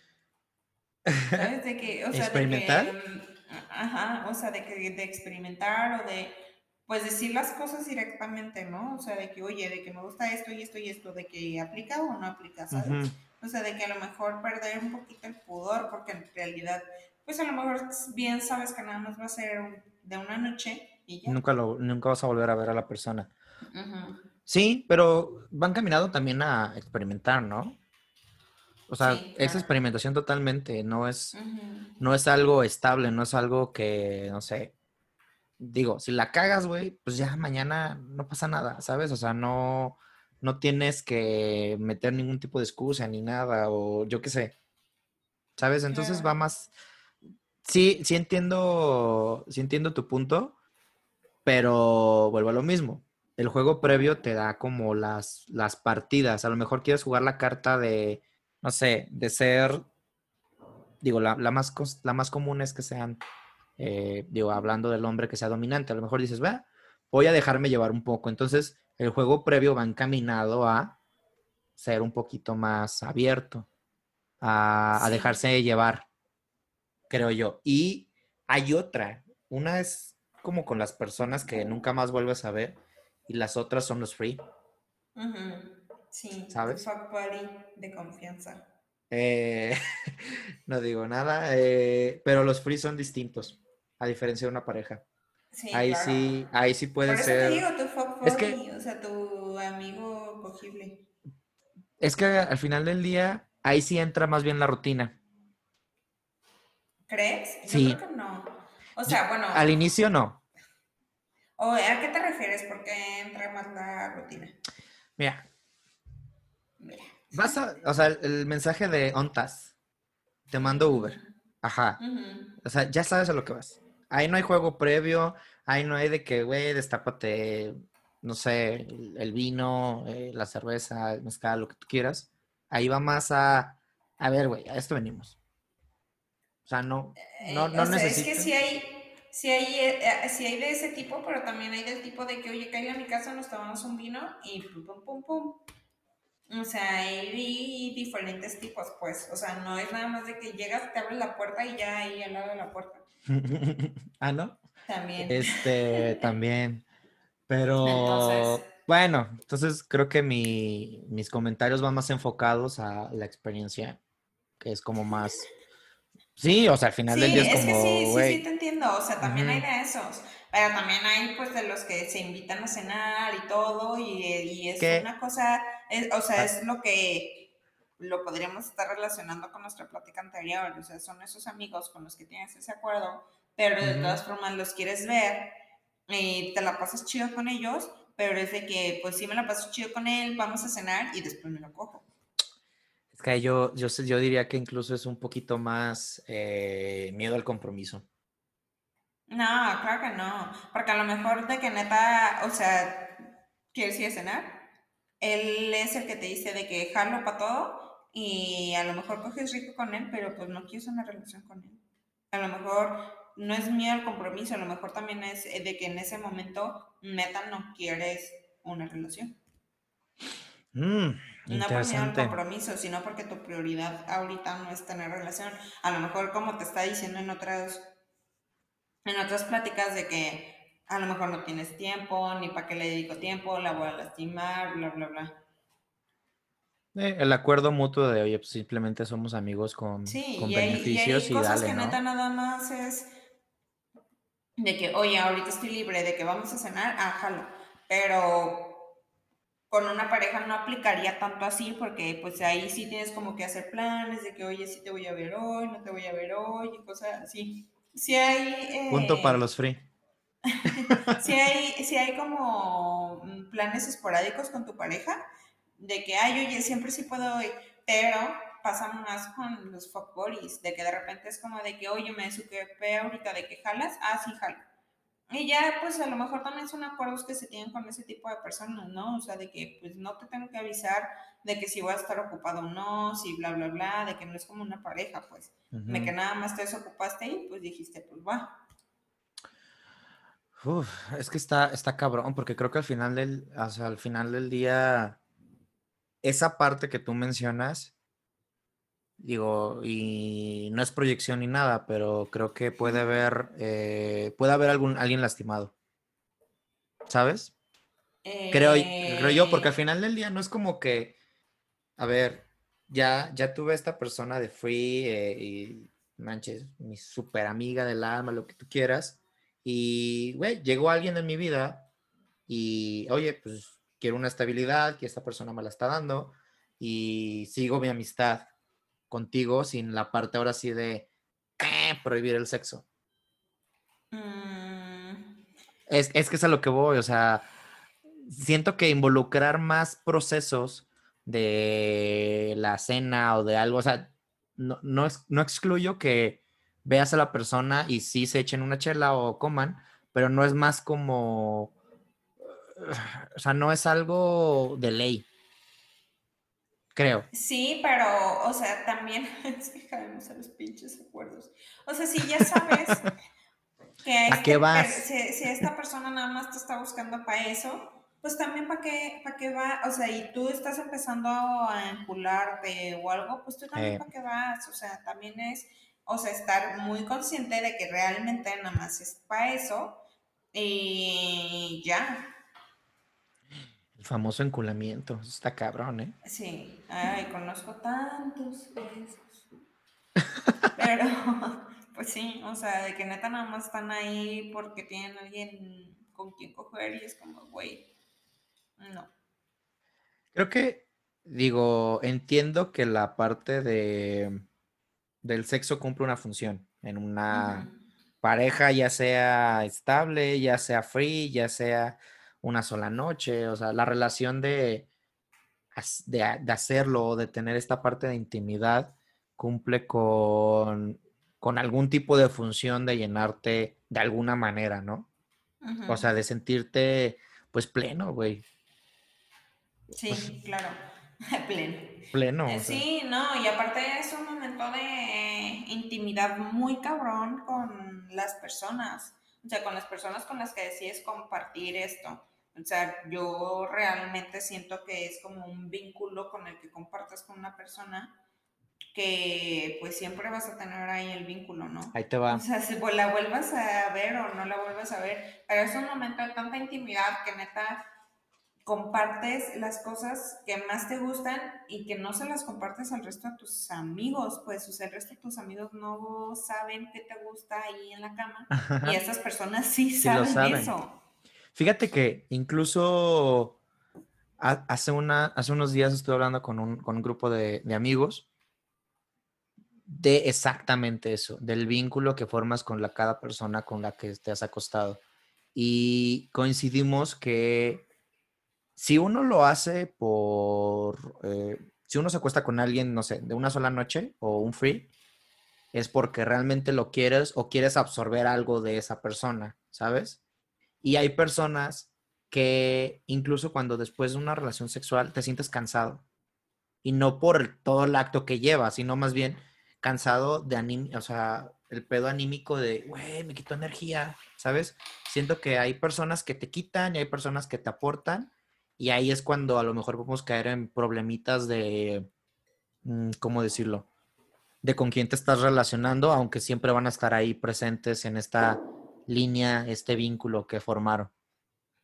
[SPEAKER 3] ¿sabes? De que, o sea,
[SPEAKER 2] ¿Experimentar?
[SPEAKER 3] de que, mm, ajá, o sea, de que, de experimentar o de, pues decir las cosas directamente, ¿no? O sea, de que, oye, de que me gusta esto y esto y esto, de que aplica o no aplica, ¿sabes? O sea, de que a lo mejor perder un poquito el pudor, porque en realidad, pues a lo mejor bien sabes que nada más va a ser de una noche y ya.
[SPEAKER 2] Nunca, lo, nunca vas a volver a ver a la persona.
[SPEAKER 3] Ujú.
[SPEAKER 2] Sí, pero van caminando también a experimentar, ¿no? O sea,
[SPEAKER 3] Sí,
[SPEAKER 2] es experimentación totalmente, no es, no es algo estable, no es algo que, no sé, digo, si la cagas, güey, pues ya mañana no pasa nada, ¿sabes? O sea, no, no tienes que meter ningún tipo de excusa ni nada, o yo qué sé, ¿sabes? Entonces va más, sí, sí entiendo, sí entiendo tu punto, pero vuelvo a lo mismo. El juego previo te da como las, las partidas. A lo mejor quieres jugar la carta de, no sé, de ser, digo, la, la más, la más común es que sean, eh, digo, hablando del hombre que sea dominante. A lo mejor dices, va, voy a dejarme llevar un poco. Entonces, el juego previo va encaminado a ser un poquito más abierto, a, a dejarse llevar, creo yo. Y hay otra. Una es como con las personas que nunca más vuelves a ver y las otras son los free.
[SPEAKER 3] Sí,
[SPEAKER 2] ¿Sabes?
[SPEAKER 3] fuck buddy de confianza.
[SPEAKER 2] Eh, no digo nada, eh, pero los free son distintos, a diferencia de una pareja.
[SPEAKER 3] Sí,
[SPEAKER 2] ahí
[SPEAKER 3] claro.
[SPEAKER 2] sí, ahí sí puede
[SPEAKER 3] Por eso
[SPEAKER 2] ser.
[SPEAKER 3] te digo, tu fuck
[SPEAKER 2] Es que-
[SPEAKER 3] buddy, o sea, tu amigo cogible.
[SPEAKER 2] Es que al final del día, ahí sí entra más bien la rutina.
[SPEAKER 3] ¿Crees? Yo
[SPEAKER 2] Sí.
[SPEAKER 3] creo que no. O sea, bueno,
[SPEAKER 2] Al inicio no.
[SPEAKER 3] O ¿a qué te refieres? Porque entra más la rutina.
[SPEAKER 2] Mira,
[SPEAKER 3] Mira.
[SPEAKER 2] vas a, o sea, el, el mensaje de OnTas, te mando Uber. Ajá. O sea, ya sabes a lo que vas. Ahí no hay juego previo, ahí no hay de que, güey, destápate, no sé, el, el vino, eh, la cerveza, el mezcal, lo que tú quieras. Ahí va más a, a ver, güey, a esto venimos. O sea, no, no,
[SPEAKER 3] Eh,
[SPEAKER 2] no
[SPEAKER 3] sea, es que sí hay, sí hay, eh, sí hay de ese tipo, pero también hay del tipo de que, oye, cállate a mi casa, nos tomamos un vino y pum, pum, pum, pum. O sea, hay diferentes tipos, pues. O sea, no es nada más de que llegas, te abres la puerta y ya ahí al lado de la puerta.
[SPEAKER 2] ah, ¿no?
[SPEAKER 3] También.
[SPEAKER 2] Este, también. Pero,
[SPEAKER 3] Entonces-
[SPEAKER 2] bueno, entonces creo que mi, mis comentarios van más enfocados a la experiencia, que es como más... Sí, o sea, al final del día
[SPEAKER 3] es
[SPEAKER 2] es
[SPEAKER 3] que
[SPEAKER 2] como,
[SPEAKER 3] sí, sí, sí te entiendo. O sea, también hay de esos. Pero también hay, pues, de los que se invitan a cenar y todo. Y, y es
[SPEAKER 2] ¿Qué?
[SPEAKER 3] una cosa, es- o sea,
[SPEAKER 2] Ah.
[SPEAKER 3] es lo que lo podríamos estar relacionando con nuestra plática anterior. O sea, son esos amigos con los que tienes ese acuerdo, pero de todas formas los quieres ver y te la pasas chido con ellos. Pero es de que, pues sí me la paso chido con él, vamos a cenar y después me lo cojo.
[SPEAKER 2] Es que yo, yo, yo diría que incluso es un poquito más eh, miedo al compromiso.
[SPEAKER 3] No, claro que no. Porque a lo mejor de que neta, o sea, ¿quieres ir a cenar? Él es el que te dice de que jalo para todo y a lo mejor coges rico con él, pero pues no quieres una relación con él. A lo mejor no es miedo al compromiso, a lo mejor también es eh, de que en ese momento neta no quieres una relación.
[SPEAKER 2] Mm,
[SPEAKER 3] No por miedo al compromiso, sino porque tu prioridad ahorita no es tener relación. A lo mejor como te está diciendo en otras, en otras pláticas de que a lo mejor no tienes tiempo, ni para qué le dedico tiempo, la voy a lastimar, bla, bla, bla.
[SPEAKER 2] Eh, el acuerdo mutuo de, oye, pues simplemente somos amigos con,
[SPEAKER 3] Sí,
[SPEAKER 2] con
[SPEAKER 3] y hay, y hay
[SPEAKER 2] beneficios y,
[SPEAKER 3] cosas
[SPEAKER 2] dale,
[SPEAKER 3] que
[SPEAKER 2] ¿no?
[SPEAKER 3] neta nada más es de que, oye, ahorita estoy libre, de que vamos a cenar, ah, jalo. Pero con una pareja no aplicaría tanto así porque pues ahí sí tienes como que hacer planes de que, oye, sí te voy a ver hoy, no te voy a ver hoy y cosas así. Sí hay...
[SPEAKER 2] Punto para
[SPEAKER 3] eh,
[SPEAKER 2] los free.
[SPEAKER 3] si hay, si hay como mm, planes esporádicos con tu pareja, de que, ay, oye, siempre sí puedo ir, pero pasa más con los fuck buddies, de que de repente es como de que, oye, me suquepé ahorita de que jalas, ah, sí, jalo. Y ya, pues a lo mejor también son acuerdos que se tienen con ese tipo de personas, ¿no? O sea, de que pues no te tengo que avisar de que si voy a estar ocupado o no, si bla, bla, bla, de que no es como una pareja, pues. De que nada más te desocupaste y pues dijiste, pues va.
[SPEAKER 2] Uf, es que está, está cabrón, porque creo que al final del, o sea, al final del día, esa parte que tú mencionas, Digo, y no es proyección ni nada, pero creo que puede haber, eh, puede haber algún, alguien lastimado. ¿Sabes? Creo, creo yo, porque al eh. final del día no es como que, a ver, ya, ya tuve esta persona de free eh, y manches, mi super amiga del alma, lo que tú quieras. Y, güey, llegó alguien en mi vida y, oye, pues quiero una estabilidad, que esta persona me la está dando y sigo mi amistad contigo sin la parte ahora sí de eh, prohibir el sexo. Mm. Es, es, que es a lo que voy, o sea, siento que involucrar más procesos de la cena o de algo, o sea, no, no, no excluyo que veas a la persona y sí se echen una chela o coman, pero no es más como, o sea, no es algo de ley creo.
[SPEAKER 3] Sí, pero, o sea, también es que caemos a los pinches acuerdos. O sea, si ya sabes que
[SPEAKER 2] ¿A este qué vas?
[SPEAKER 3] Si, esta persona nada más te está buscando para eso, pues también para qué, para qué va, o sea, y tú estás empezando a encularte o algo, pues tú también para qué vas, o sea, también es, o sea, estar muy consciente de que realmente nada más es para eso y ya,
[SPEAKER 2] el famoso enculamiento. está cabrón, ¿eh?
[SPEAKER 3] Sí. Ay, conozco tantos besos. Pero, pues sí, o sea, de que neta nada más están ahí porque tienen alguien con quien coger y es como, güey, no.
[SPEAKER 2] Creo que, digo, entiendo que la parte de del sexo cumple una función en una pareja, ya sea estable, ya sea free, ya sea una sola noche, o sea, la relación de, de, hacerlo, de tener esta parte de intimidad, cumple con, con algún tipo de función de llenarte de alguna manera, ¿no? O sea, de sentirte pues pleno, güey.
[SPEAKER 3] Sí, claro, pleno.
[SPEAKER 2] Pleno.
[SPEAKER 3] Eh, sí, no, y aparte es un momento de intimidad muy cabrón con las personas, o sea, con las personas con las que decides compartir esto. O sea, yo realmente siento que es como un vínculo con el que compartas con una persona que pues siempre vas a tener ahí el vínculo, ¿no?
[SPEAKER 2] Ahí te va.
[SPEAKER 3] O sea, si la vuelvas a ver o no la vuelvas a ver, pero es un momento de tanta intimidad que neta compartes las cosas que más te gustan y que no se las compartes al resto de tus amigos, pues o sea, el resto de tus amigos no saben qué te gusta ahí en la cama y esas personas sí, saben eso.
[SPEAKER 2] Fíjate que incluso hace, una, hace unos días estuve hablando con un, grupo de, amigos de exactamente eso, del vínculo que formas con cada persona con la que te has acostado. Y coincidimos que si uno lo hace por, eh, si uno se acuesta con alguien, no sé, de una sola noche o un free, es porque realmente lo quieres o quieres absorber algo de esa persona, ¿sabes? Y hay personas que incluso cuando después de una relación sexual te sientes cansado. Y no por todo el acto que lleva, sino más bien cansado de o sea, el pedo anímico de, güey, me quitó energía, ¿sabes? Siento que hay personas que te quitan y hay personas que te aportan. Y ahí es cuando a lo mejor podemos caer en problemitas de, mm, ¿cómo decirlo? De con quién te estás relacionando, aunque siempre van a estar ahí presentes en esta línea, este vínculo que formaron.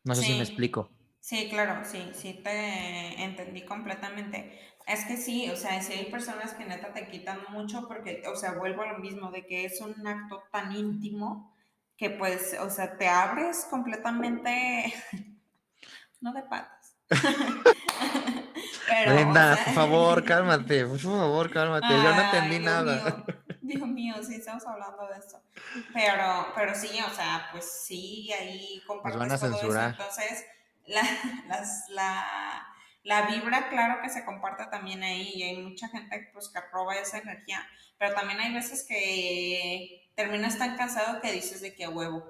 [SPEAKER 2] No sé si me explico.
[SPEAKER 3] Sí, claro, sí, sí te entendí completamente. Es que sí, o sea, si hay personas que neta te quitan mucho porque, o sea, vuelvo a lo mismo, de que es un acto tan íntimo que pues, o sea, te abres completamente, no de patas.
[SPEAKER 2] Brenda, por favor, cálmate, por favor, cálmate, yo no entendí nada.
[SPEAKER 3] Dios mío, sí estamos hablando de eso. Pero, pero sí, o sea, pues sí, ahí compartes
[SPEAKER 2] van a censurar.
[SPEAKER 3] Entonces, la, las, la, La vibra, claro que se comparte también ahí y hay mucha gente pues, que roba esa energía, pero también hay veces que terminas tan cansado que dices de que a huevo.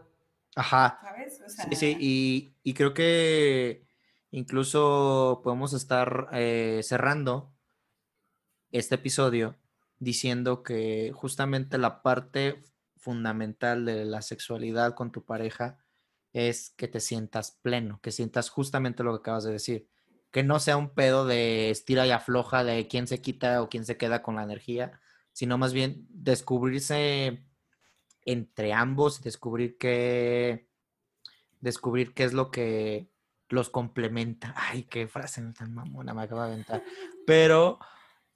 [SPEAKER 2] Ajá.
[SPEAKER 3] ¿Sabes? O
[SPEAKER 2] sí, sí, y, y, creo que incluso podemos estar eh, cerrando este episodio diciendo que justamente la parte fundamental de la sexualidad con tu pareja es que te sientas pleno, que sientas justamente lo que acabas de decir, que no sea un pedo de estira y afloja de quién se quita o quién se queda con la energía, sino más bien descubrirse entre ambos, descubrir qué, descubrir qué es lo que los complementa. Ay, qué frase tan mamona me acaba de aventar. Pero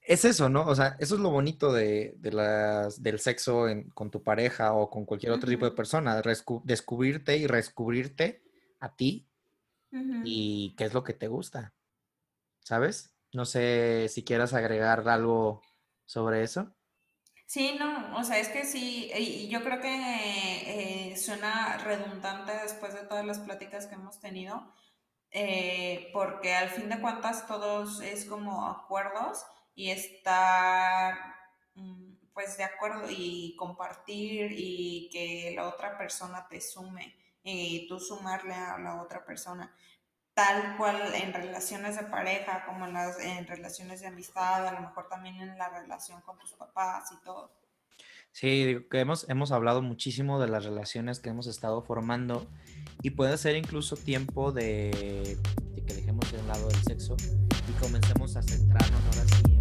[SPEAKER 2] es eso, ¿no? O sea, eso es lo bonito de, las, del sexo con tu pareja o con cualquier otro tipo de persona, descubrirte y descubrirte a ti y qué es lo que te gusta, ¿sabes? No sé si quieras agregar algo sobre eso.
[SPEAKER 3] Sí, no, o sea, es que sí, y yo creo que eh, suena redundante después de todas las pláticas que hemos tenido, eh, porque al fin de cuentas todos es como acuerdos y estar mm, pues de acuerdo y compartir y que la otra persona te sume y tú sumarle a la otra persona. Tal cual en relaciones de pareja como en las en relaciones de amistad a lo mejor también en la relación con tus papás y todo.
[SPEAKER 2] Sí, que hemos, hemos hablado muchísimo de las relaciones que hemos estado formando y puede ser incluso tiempo de, de que dejemos de lado el sexo y comencemos a centrarnos ahora sí